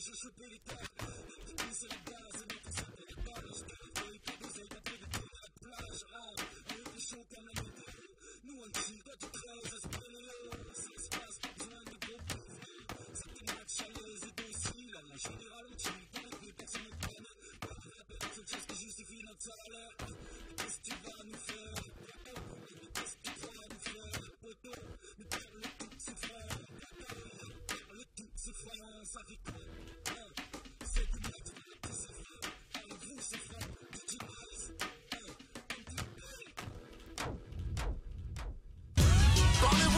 Parlez-vous ce franc